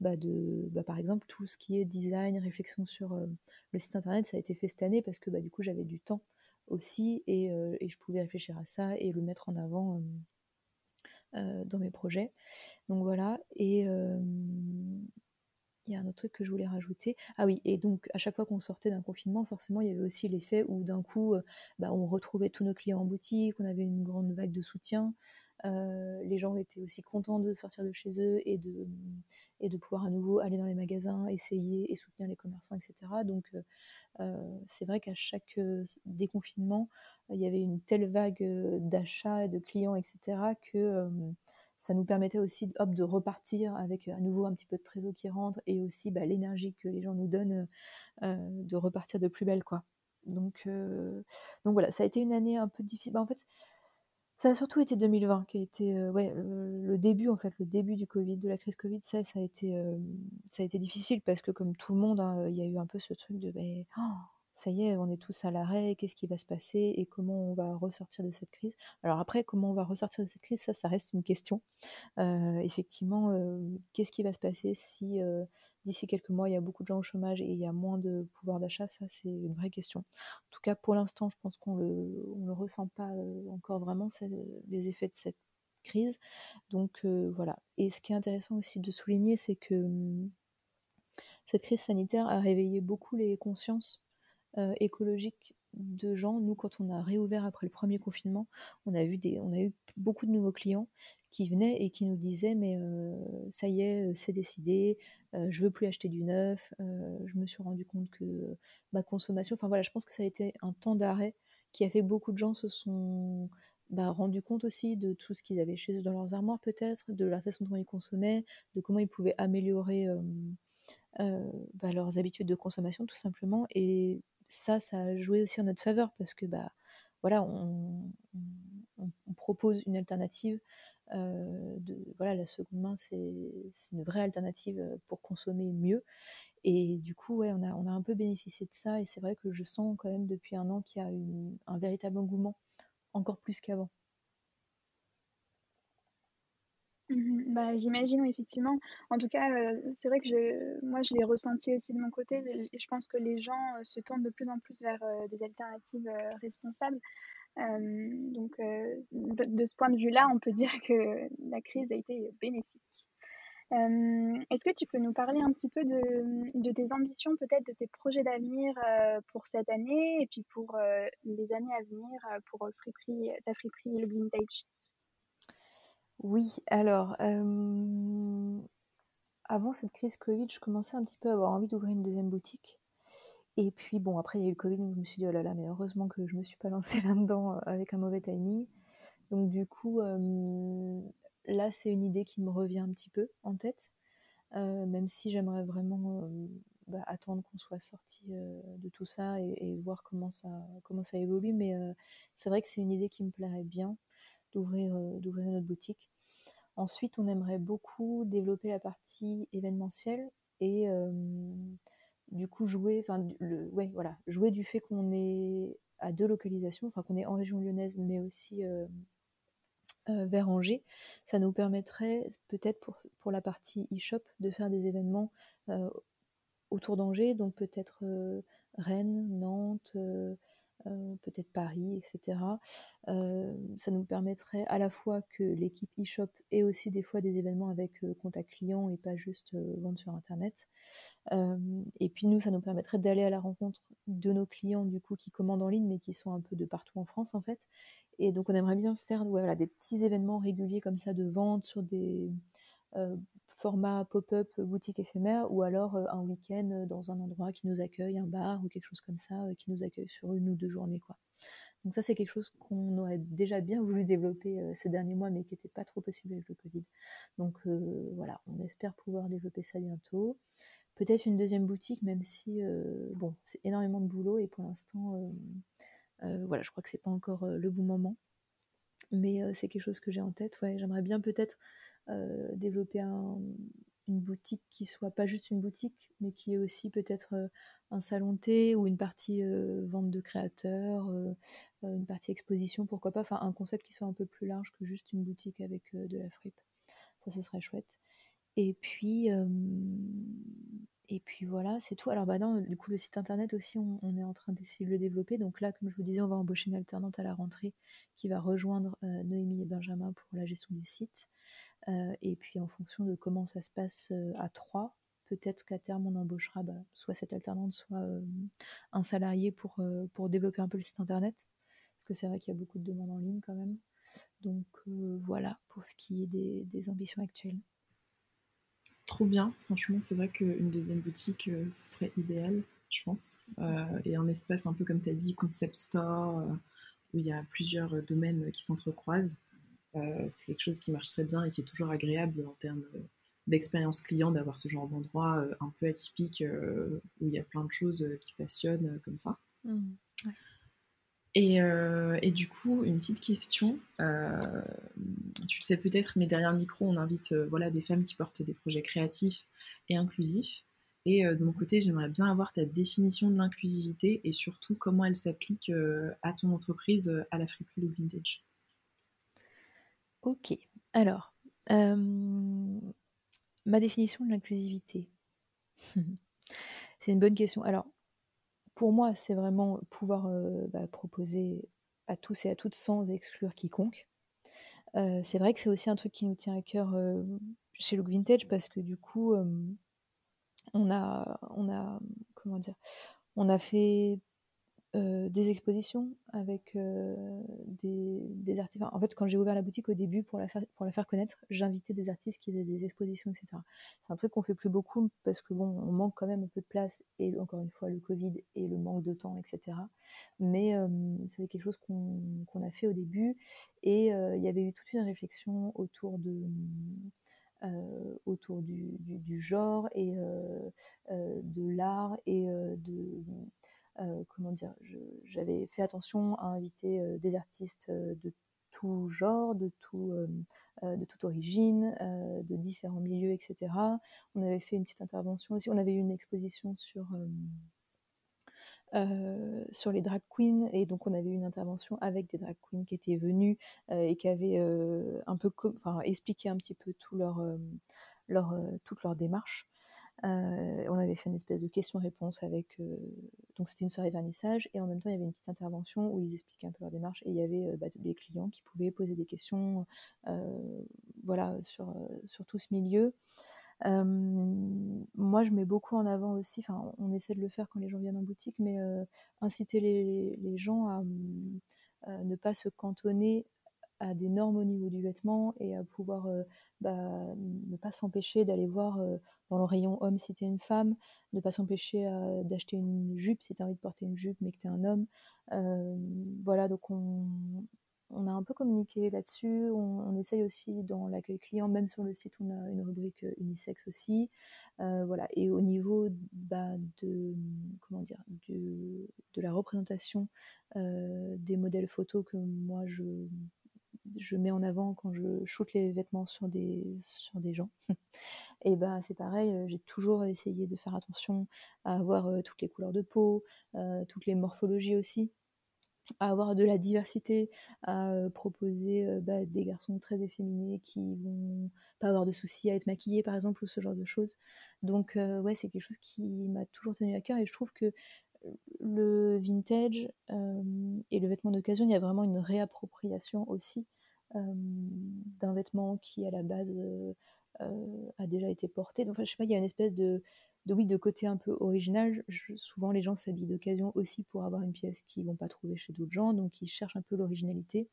bah, de, bah, par exemple, tout ce qui est design, réflexion sur euh, le site internet, ça a été fait cette année parce que bah, du coup, j'avais du temps aussi et, euh, je pouvais réfléchir à ça et le mettre en avant euh, dans mes projets. Donc voilà. Et il y a un autre truc que je voulais rajouter. Ah oui, et donc à chaque fois qu'on sortait d'un confinement, forcément, il y avait aussi l'effet où d'un coup, bah, on retrouvait tous nos clients en boutique, on avait une grande vague de soutien. Euh, les gens étaient aussi contents de sortir de chez eux et de, et de pouvoir à nouveau aller dans les magasins, essayer et soutenir les commerçants, etc. Donc euh, euh, c'est vrai qu'à chaque déconfinement, il y avait une telle vague d'achats, de clients, etc. que ça nous permettait aussi hop, de repartir avec à nouveau un petit peu de trésor qui rentre et aussi bah, l'énergie que les gens nous donnent de repartir de plus belle. quoi. Donc, donc voilà, ça a été une année un peu difficile. Bah, en fait, ça a surtout été 2020 qui a été euh, ouais, le, début en fait, le début du Covid, de la crise Covid, ça, ça a été, euh, ça a été difficile parce que comme tout le monde, hein, il y a eu un peu ce truc de oh, ça y est, on est tous à l'arrêt, qu'est-ce qui va se passer et comment on va ressortir de cette crise? Alors après, comment on va ressortir de cette crise, ça, ça reste une question. Effectivement, qu'est-ce qui va se passer si d'ici quelques mois, il y a beaucoup de gens au chômage et il y a moins de pouvoir d'achat? Ça, c'est une vraie question. En tout cas, pour l'instant, je pense qu'on ne le, ressent pas encore vraiment, les effets de cette crise. Donc voilà. Et ce qui est intéressant aussi de souligner, c'est que hum, cette crise sanitaire a réveillé beaucoup les consciences euh, écologique de gens. Nous, quand on a réouvert après le premier confinement, on a, vu des, on a eu beaucoup de nouveaux clients qui venaient et qui nous disaient mais euh, ça y est, euh, c'est décidé, je veux plus acheter du neuf, je me suis rendu compte que ma consommation, enfin voilà, je pense que ça a été un temps d'arrêt qui a fait que beaucoup de gens se sont bah, rendus compte aussi de tout ce qu'ils avaient chez eux dans leurs armoires peut-être, de la façon dont ils consommaient, de comment ils pouvaient améliorer bah, leurs habitudes de consommation tout simplement et ça, ça a joué aussi en notre faveur parce que bah, voilà, on, propose une alternative. De, voilà, la seconde main, c'est une vraie alternative pour consommer mieux. Et du coup, ouais, on a, on a un peu bénéficié de ça. Et c'est vrai que je sens quand même depuis un an qu'il y a un véritable engouement, encore plus qu'avant. Mmh bah, j'imagine, effectivement. En tout cas, euh, c'est vrai que je moi, je l'ai ressenti aussi de mon côté. je pense que les gens, euh, se tournent de plus en plus vers, euh, des alternatives, responsables. donc, de ce point de vue-là, on peut dire que la crise a été bénéfique. est-ce que tu peux nous parler un petit peu de, de tes ambitions, peut-être de tes projets d'avenir, pour cette année et puis pour, les années à venir, pour, ta friperie Le Vintage? Oui, alors, avant cette crise Covid, je commençais un petit peu à avoir envie d'ouvrir une deuxième boutique. Et puis bon, après il y a eu le Covid, donc je me suis dit: «Oh là là, mais heureusement que je me suis pas lancée là-dedans, avec un mauvais timing». Donc du coup, là, c'est une idée qui me revient un petit peu en tête, même si j'aimerais vraiment, bah, attendre qu'on soit sorti de tout ça et voir comment ça évolue. Mais, c'est vrai que c'est une idée qui me plairait bien d'ouvrir, d'ouvrir notre boutique. Ensuite, on aimerait beaucoup développer la partie événementielle et du coup jouer, enfin, le, ouais, voilà, jouer du fait qu'on est à deux localisations, enfin qu'on est en région lyonnaise, mais aussi vers Angers. Ça nous permettrait peut-être pour, pour la partie e-shop de faire des événements autour d'Angers, donc peut-être Rennes, Nantes, peut-être Paris, etc. ça nous permettrait à la fois que l'équipe e-shop ait aussi des fois des événements avec contact client et pas juste vendre sur Internet. et puis nous, ça nous permettrait d'aller à la rencontre de nos clients du coup qui commandent en ligne mais qui sont un peu de partout en France en fait. Et donc on aimerait bien faire des petits événements réguliers comme ça de vente sur des format pop-up boutique éphémère ou alors un week-end dans un endroit qui nous accueille, un bar ou quelque chose comme ça, qui nous accueille sur une ou deux journées. Quoi. Donc ça c'est quelque chose qu'on aurait déjà bien voulu développer ces derniers mois mais qui n'était pas trop possible avec le Covid. Donc voilà, on espère pouvoir développer ça bientôt. Peut-être une deuxième boutique même si bon c'est énormément de boulot et pour l'instant voilà je crois que c'est pas encore le bon moment. Mais c'est quelque chose que j'ai en tête. Ouais, j'aimerais bien peut-être euh, développer une boutique qui soit pas juste une boutique, mais qui est aussi peut-être euh, un salon thé ou une partie euh, vente de créateurs, une partie exposition, pourquoi pas, enfin un concept qui soit un peu plus large que juste une boutique avec de la fripe. Ça, ce serait chouette. Et puis, et puis voilà, c'est tout. Alors bah non, du coup le site internet aussi, on, est en train d'essayer de le développer. Donc là, comme je vous disais, on va embaucher une alternante à la rentrée qui va rejoindre Noémie et Benjamin pour la gestion du site. Et puis en fonction de comment ça se passe à trois, peut-être qu'à terme on embauchera bah, soit cette alternante, soit un salarié pour, pour développer un peu le site internet. Parce que c'est vrai qu'il y a beaucoup de demandes en ligne quand même. Donc voilà pour ce qui est des, ambitions actuelles. Trop bien, franchement, c'est vrai qu'une deuxième boutique, ce serait idéal, je pense. et un espace un peu comme tu as dit, concept store, où il y a plusieurs domaines qui s'entrecroisent. Euh, c'est quelque chose qui marche très bien et qui est toujours agréable en termes euh, d'expérience client d'avoir ce genre d'endroit euh, un peu atypique où il y a plein de choses qui passionnent comme ça. Mmh, et, et, du coup, une petite question. tu le sais peut-être, mais derrière le micro, on invite voilà, des femmes qui portent des projets créatifs et inclusifs. Et de mon côté, j'aimerais bien avoir ta définition de l'inclusivité et surtout comment elle s'applique à ton entreprise, à la friperie ou vintage. Ok, alors, ma définition de l'inclusivité. c'est une bonne question. Alors, pour moi, c'est vraiment pouvoir bah, proposer à tous et à toutes sans exclure quiconque. c'est vrai que c'est aussi un truc qui nous tient à cœur chez Look Vintage parce que du coup, on a, on a, comment dire, on a fait des expositions avec des, artistes. en fait, quand j'ai ouvert la boutique au début pour la faire, pour la faire connaître, j'invitais des artistes qui faisaient des expositions, etc. C'est un truc qu'on fait plus beaucoup parce que bon, on manque quand même un peu de place et encore une fois le Covid et le manque de temps, etc. Mais c'est quelque chose qu'on a fait au début et il y avait eu toute une réflexion autour de autour du, du, genre et de l'art et de euh, comment dire, j'avais fait attention à inviter euh, des artistes euh, de tout genre, de, tout, de toute origine, de différents milieux, etc. On avait fait une petite intervention aussi, on avait eu une exposition sur, sur les drag queens, et donc on avait eu une intervention avec des drag queens qui étaient venues et qui avaient un peu expliqué un petit peu tout leur, leur, toute leur démarche. Euh, on avait fait une espèce de question-réponse avec. Euh, donc c'était une soirée vernissage et en même temps il y avait une petite intervention où ils expliquaient un peu leur démarche et il y avait euh, bah, des clients qui pouvaient poser des questions voilà, sur, tout ce milieu. moi, je mets beaucoup en avant aussi, enfin, on essaie de le faire quand les gens viennent en boutique, mais inciter les, gens à ne pas se cantonner à des normes au niveau du vêtement et à pouvoir euh, bah, ne pas s'empêcher d'aller voir euh, dans le rayon homme si tu es une femme, ne pas s'empêcher euh, d'acheter une jupe si tu as envie de porter une jupe mais que tu es un homme. voilà, donc on, on, a un peu communiqué là-dessus. On, essaye aussi dans l'accueil client, même sur le site, on a une rubrique unisexe aussi. voilà, et au niveau bah, de, comment dire, du, de la représentation des modèles photos que moi je je mets en avant quand je shoote les vêtements sur des, sur des gens. et ben c'est pareil, euh, j'ai toujours essayé de faire attention à avoir euh, toutes les couleurs de peau, euh, toutes les morphologies aussi à avoir de la diversité, à proposer bah, des garçons très efféminés qui vont pas avoir de soucis à être maquillés par exemple ou ce genre de choses. Donc ouais c'est quelque chose qui m'a toujours tenu à cœur et je trouve que le vintage et le vêtement d'occasion, il y a vraiment une réappropriation aussi d'un vêtement qui à la base a déjà été porté. Donc, je sais pas, il y a une espèce de, de oui, de côté un peu original. souvent, les gens s'habillent d'occasion aussi pour avoir une pièce qu'ils vont pas trouver chez d'autres gens, donc ils cherchent un peu l'originalité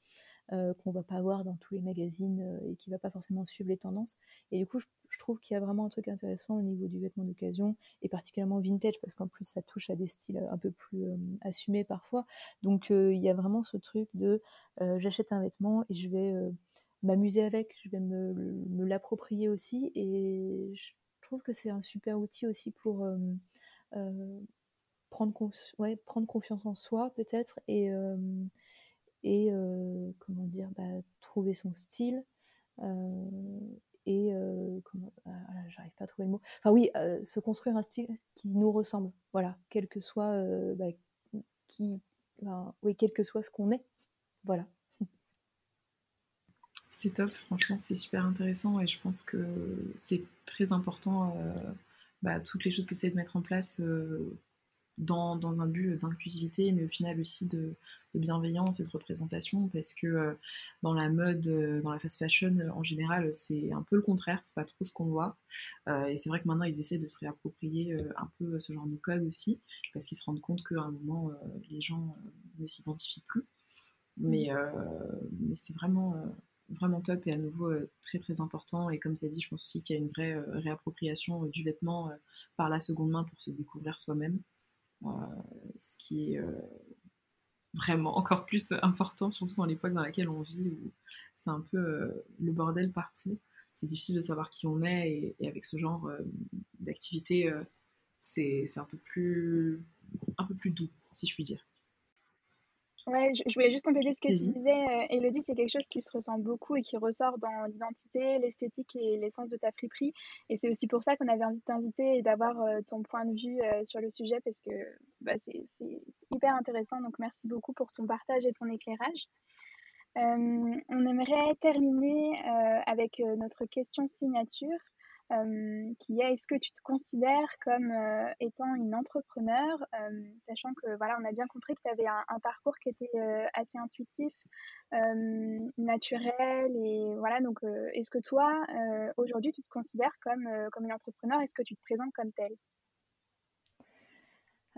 euh, qu'on va pas avoir dans tous les magazines euh, et qui va pas forcément suivre les tendances. Et du coup, je, trouve qu'il y a vraiment un truc intéressant au niveau du vêtement d'occasion et particulièrement vintage parce qu'en plus, ça touche à des styles un peu plus euh, assumés parfois. Donc, euh, il y a vraiment ce truc de j'achète un vêtement et je vais m'amuser avec, je vais me, me l'approprier aussi et je trouve que c'est un super outil aussi pour prendre, confiance en soi peut-être et, et comment dire, bah, trouver son style et comment, ah, j'arrive pas à trouver le mot. Enfin oui, se construire un style qui nous ressemble. Voilà, quel que soit bah, qui, oui, quel que soit ce qu'on est. Voilà. C'est top, franchement, c'est super intéressant et je pense que c'est très important, euh, bah, toutes les choses que c'est de mettre en place euh, dans, un but d'inclusivité, mais au final aussi de, bienveillance et de représentation, parce que euh, dans la mode, dans la fast fashion en général, c'est un peu le contraire, c'est pas trop ce qu'on voit. et c'est vrai que maintenant ils essaient de se réapproprier un peu ce genre de code aussi, parce qu'ils se rendent compte qu'à un moment, les gens ne s'identifient plus. Mais c'est vraiment vraiment top et à nouveau euh, très très important. Et comme tu as dit, je pense aussi qu'il y a une vraie euh, réappropriation euh, du vêtement par la seconde main pour se découvrir soi-même. ce qui est vraiment encore plus important, surtout dans l'époque dans laquelle on vit, où c'est un peu le bordel partout. C'est difficile de savoir qui on est, et, avec ce genre d'activité, c'est un un peu plus doux, si je puis dire. Ouais, je, voulais juste compléter ce que tu disais, Elodie, c'est quelque chose qui se ressent beaucoup et qui ressort dans l'identité, l'esthétique et l'essence de ta friperie. Et c'est aussi pour ça qu'on avait envie de t'inviter et d'avoir ton point de vue sur le sujet parce que bah, c'est hyper intéressant. Donc merci beaucoup pour ton partage et ton éclairage. on aimerait terminer avec notre question signature qui est est-ce que tu te considères comme étant une entrepreneur, sachant que voilà, on a bien compris que tu avais un, parcours qui était assez intuitif, naturel et voilà donc est-ce que toi aujourd'hui tu te considères comme comme une entrepreneur? Est-ce que tu te présentes comme telle?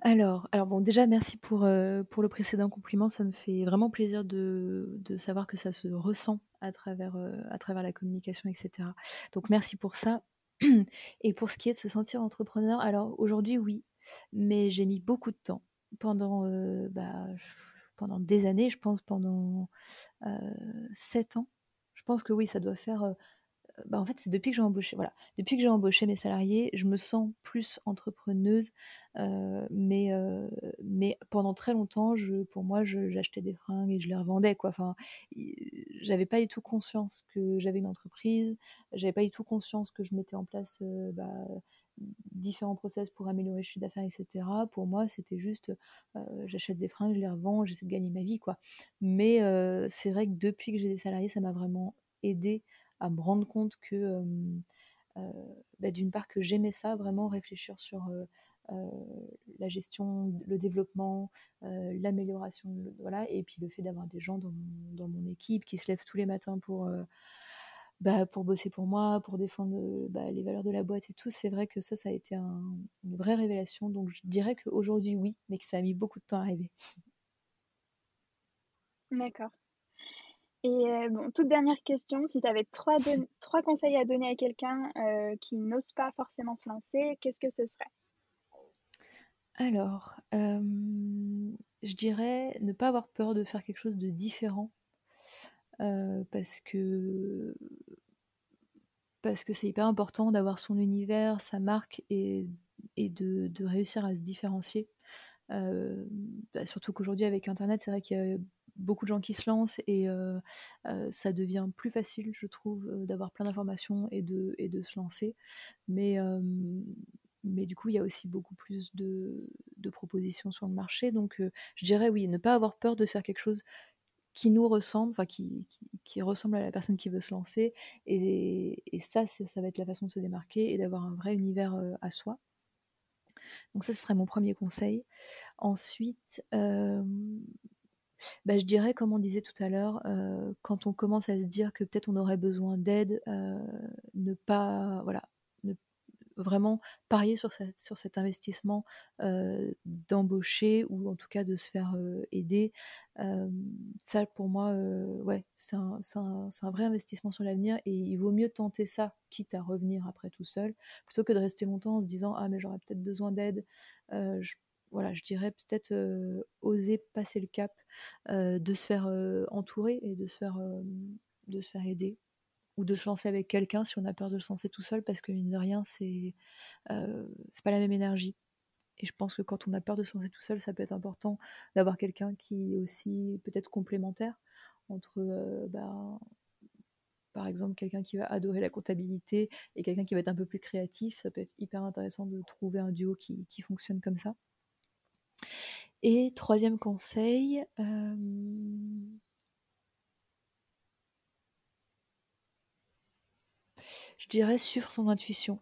Alors, alors bon, déjà merci pour, pour le précédent compliment. Ça me fait vraiment plaisir de, de savoir que ça se ressent à travers, à travers la communication, etc. Donc merci pour ça. Et pour ce qui est de se sentir entrepreneur, alors aujourd'hui oui, mais j'ai mis beaucoup de temps pendant, euh, bah, pendant des années, je pense pendant euh, sept ans. Je pense que oui, ça doit faire euh, bah, en fait, c'est depuis que j'ai embauché, voilà, depuis que j'ai embauché mes salariés, je me sens plus entrepreneuse. Euh, mais, euh, mais pendant très longtemps, pour moi, j'achetais des fringues et je les revendais, quoi. Enfin, j'avais pas du tout conscience que j'avais une entreprise. J'avais pas du tout conscience que je mettais en place euh, bah, différents process pour améliorer le chiffre d'affaires, etc. Pour moi, c'était juste, j'achète des fringues, je les revends, j'essaie de gagner ma vie. Mais c'est vrai que depuis que j'ai des salariés, ça m'a vraiment aidé à me rendre compte que, bah, d'une part, que j'aimais ça, vraiment réfléchir sur la gestion, le développement, l'amélioration, voilà, et puis le fait d'avoir des gens dans mon, dans mon, équipe qui se lèvent tous les matins pour, bah, pour bosser pour moi, pour défendre bah, les valeurs de la boîte et tout, c'est vrai que ça, ça a été une vraie révélation. Donc je dirais qu'aujourd'hui, oui, mais que ça a mis beaucoup de temps à arriver. D'accord. Et bon, toute dernière question, si tu avais trois, conseils à donner à quelqu'un qui n'ose pas forcément se lancer, qu'est-ce que ce serait? Alors, je dirais ne pas avoir peur de faire quelque chose de différent parce que parce que c'est hyper important d'avoir son univers, sa marque et, de, réussir à se différencier. Bah, surtout qu'aujourd'hui avec Internet, c'est vrai qu'il y a beaucoup de gens qui se lancent et ça devient plus facile, je trouve, d'avoir plein d'informations et de, se lancer. Mais, du coup, il y a aussi beaucoup plus de, propositions sur le marché. Donc, je dirais oui, ne pas avoir peur de faire quelque chose qui nous ressemble, enfin qui, ressemble à la personne qui veut se lancer. Et, ça, ça va être la façon de se démarquer et d'avoir un vrai univers à soi. Donc ça, ce serait mon premier conseil. Ensuite, bah, je dirais comme on disait tout à l'heure, heu, quand on commence à se dire que peut-être on aurait besoin d'aide, heu, ne pas voilà, vraiment parier sur cet investissement, heu, d'embaucher ou en tout cas de se faire, aider. Ça pour moi, ouais, c'est un vrai investissement sur l'avenir et il vaut mieux tenter ça, quitte à revenir après tout seul, plutôt que de rester longtemps en se disant: «Ah mais j'aurais peut-être besoin d'aide». Voilà, je dirais peut-être, oser passer le cap, de se faire, entourer et de se faire, de se faire aider ou de se lancer avec quelqu'un si on a peur de se lancer tout seul parce que mine de rien, c'est, c'est pas la même énergie et je pense que quand on a peur de se lancer tout seul, ça peut être important d'avoir quelqu'un qui est aussi peut-être complémentaire entre, bah, par exemple, quelqu'un qui va adorer la comptabilité et quelqu'un qui va être un peu plus créatif. Ça peut être hyper intéressant de trouver un duo qui qui fonctionne comme ça. Et troisième conseil, hem je dirais suivre son intuition.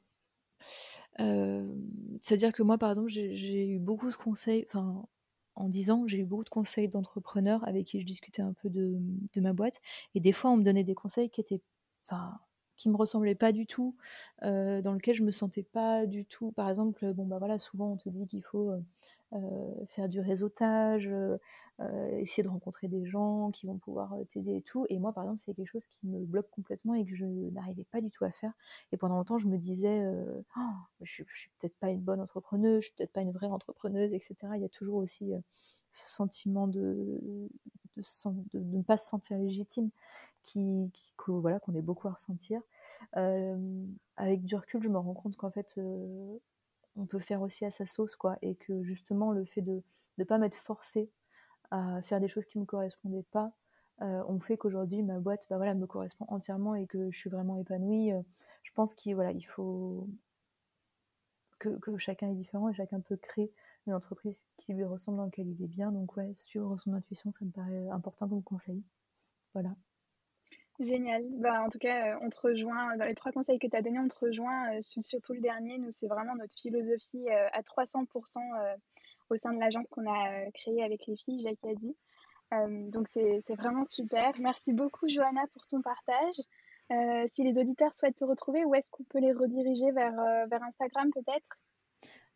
Hem, c'est-à-dire que moi, par exemple, j'ai eu beaucoup de conseils, enfin, en 10 ans, j'ai eu beaucoup de conseils d'entrepreneurs avec qui je discutais un peu de, ma boîte et des fois, on me donnait des conseils qui étaient enfin, qui me ressemblaient pas du tout, heu, dans lequel je me sentais pas du tout par exemple, bon, bah, voilà, souvent on te dit qu'il faut, faire du réseautage, heu heu, essayer de rencontrer des gens qui vont pouvoir, t'aider et tout et moi, par exemple, c'est quelque chose qui me bloque complètement et que je n'arrivais pas du tout à faire et pendant longtemps, je me disais, heu: «Je je suis peut-être pas une bonne entrepreneuse, je suis peut-être pas une vraie entrepreneuse» et cetera. Il y a toujours aussi, ce sentiment de ne pas se sentir légitime qui voilà, qu'on est beaucoup à ressentir. Avec du recul, je me rends compte qu'en fait, on peut faire aussi à sa sauce, quoi et que justement le fait de de pas m'être forcée à faire des choses qui me correspondaient pas, heu, ont fait qu'aujourd'hui ma boîte, bah, me correspond entièrement et que je suis vraiment épanouie, heu. Je pense qu'il faut que chacun est différent et chacun peut créer une entreprise qui lui ressemble, dans lequel il est bien donc ouais, suivre son intuition, ça me paraît important comme conseil. Voilà. Génial. Bah, en tout cas, heu, on te rejoint dans les 3 conseils que tu as donnés, on te rejoint, su surtout le dernier. Nous, c'est vraiment notre philosophie, à 300 heu, au sein de l'agence qu'on a, créée avec les filles, Jackie Addy. Hem, donc c'est vraiment super. Merci beaucoup Johanna pour ton partage. Si les auditeurs souhaitent te retrouver, où est-ce qu'on peut les rediriger vers, vers Instagram peut-être?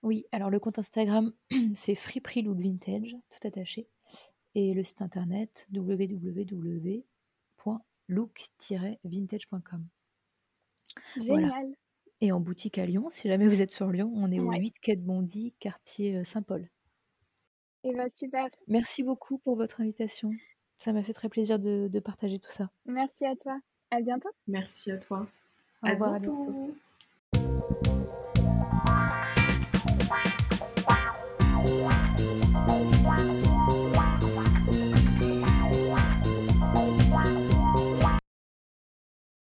Oui, alors le compte Instagram, c'est Friperie Look Vintage, tout attaché et le site internet www.look-vintage.com. Voilà Génial. et en boutique à Lyon, si jamais vous êtes sur Lyon, on est au Ouais 8 quai de Bondy, quartier, heu, Saint-Paul. Et bah, super. Merci beaucoup pour votre invitation. Ça m'a fait très plaisir de de partager tout ça. Merci à toi. À bientôt. Merci à toi. Au À revoir, à bientôt.